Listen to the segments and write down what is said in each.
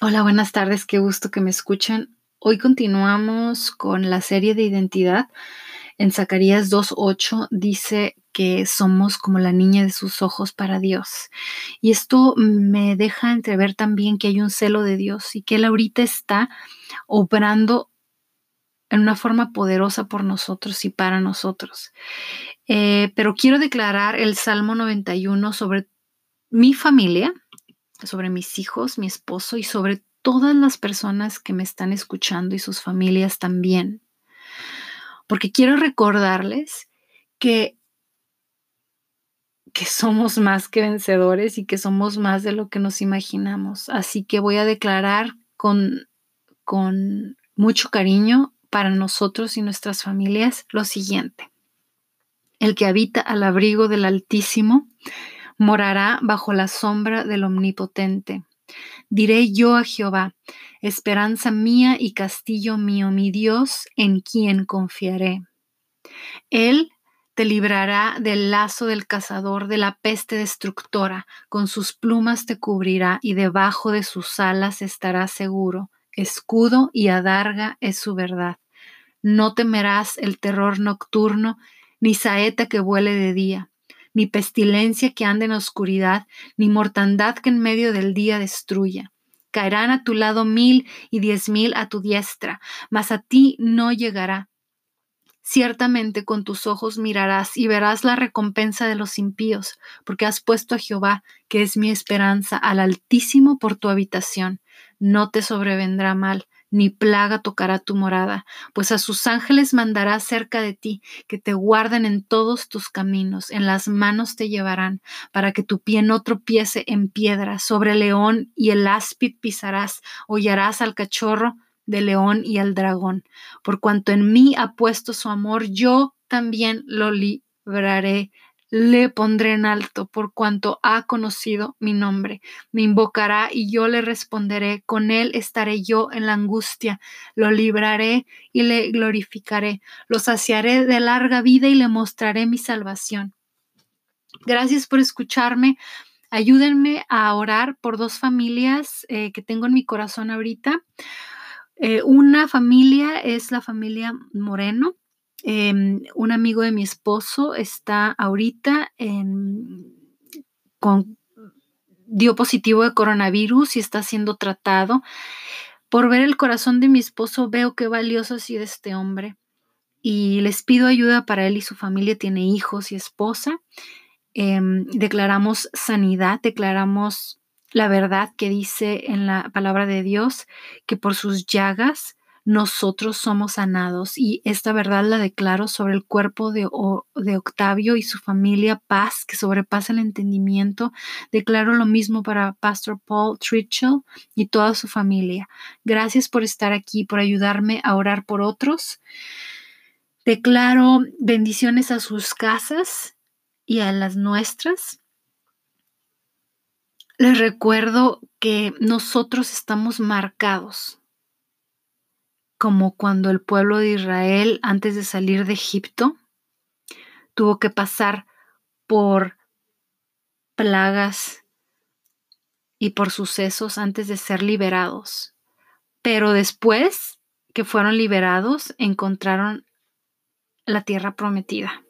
Hola, buenas tardes, qué gusto que me escuchen. Hoy continuamos con la serie de identidad. En Zacarías 2.8 dice que somos como la niña de sus ojos para Dios. Y esto me deja entrever también que hay un celo de Dios y que Él ahorita está obrando en una forma poderosa por nosotros y para nosotros. Eh, pero quiero declarar el Salmo 91 sobre mi familia, sobre mis hijos, mi esposo y sobre todas las personas que me están escuchando y sus familias también. Porque quiero recordarles que que somos más que vencedores y que somos más de lo que nos imaginamos. Así que voy a declarar con, con mucho cariño para nosotros y nuestras familias lo siguiente. El que habita al abrigo del Altísimo morará bajo la sombra del Omnipotente. Diré yo a Jehová, esperanza mía y castillo mío, mi Dios, en quien confiaré. Él te librará del lazo del cazador, de la peste destructora, con sus plumas te cubrirá y debajo de sus alas estarás seguro. Escudo y adarga es su verdad. No temerás el terror nocturno, ni saeta que vuele de día ni pestilencia que ande en oscuridad, ni mortandad que en medio del día destruya. Caerán a tu lado mil y diez mil a tu diestra, mas a ti no llegará. Ciertamente con tus ojos mirarás y verás la recompensa de los impíos, porque has puesto a Jehová, que es mi esperanza, al Altísimo por tu habitación. No te sobrevendrá mal, ni plaga tocará tu morada, pues a sus ángeles mandará cerca de ti, que te guarden en todos tus caminos, en las manos te llevarán, para que tu pie no tropiece en piedra, sobre el león y el áspid pisarás, hollarás al cachorro del león y al dragón. Por cuanto en mí ha puesto su amor, yo también lo libraré le pondré en alto por cuanto ha conocido mi nombre. Me invocará y yo le responderé. Con él estaré yo en la angustia. Lo libraré y le glorificaré. Lo saciaré de larga vida y le mostraré mi salvación. Gracias por escucharme. Ayúdenme a orar por dos familias eh, que tengo en mi corazón ahorita. Eh, una familia es la familia Moreno. Em, un amigo de mi esposo está ahorita con, dio positivo de coronavirus y está siendo tratado. Por ver el corazón de mi esposo veo qué valioso ha sido este hombre y les pido ayuda para él y su familia. Tiene hijos y esposa. Em, declaramos sanidad, declaramos la verdad que dice en la palabra de Dios, que por sus llagas nosotros somos sanados y esta verdad la declaro sobre el cuerpo de, de, Octavio y su familia, paz que sobrepasa el entendimiento. Declaro lo mismo para Pastor Paul Tritchell y toda su familia. Gracias por estar aquí, por ayudarme a orar por otros. Declaro bendiciones a sus casas y a las nuestras. Les recuerdo que nosotros estamos marcados como cuando el pueblo de Israel, antes de salir de Egipto, tuvo que pasar por plagas y por sucesos antes de ser liberados. Pero después que fueron liberados, encontraron la tierra prometida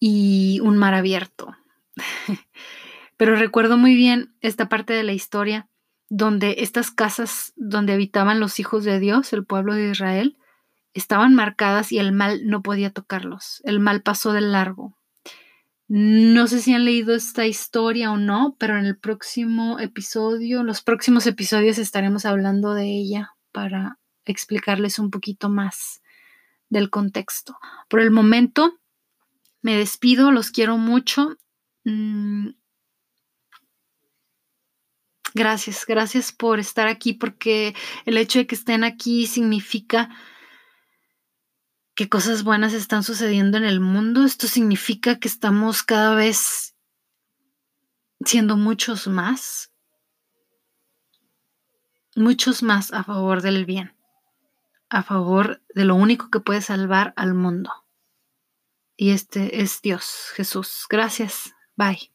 y un mar abierto. Pero recuerdo muy bien esta parte de la historia donde estas casas donde habitaban los hijos de Dios, el pueblo de Israel, estaban marcadas y el mal no podía tocarlos. El mal pasó de largo. No sé si han leído esta historia o no, pero en el próximo episodio, los próximos episodios estaremos hablando de ella para explicarles un poquito más del contexto. Por el momento, me despido, los quiero mucho. Mm, Gracias, gracias por estar aquí porque el hecho de que estén aquí significa que cosas buenas están sucediendo en el mundo. Esto significa que estamos cada vez siendo muchos más, muchos más a favor del bien, a favor de lo único que puede salvar al mundo. Y este es Dios, Jesús. Gracias. Bye.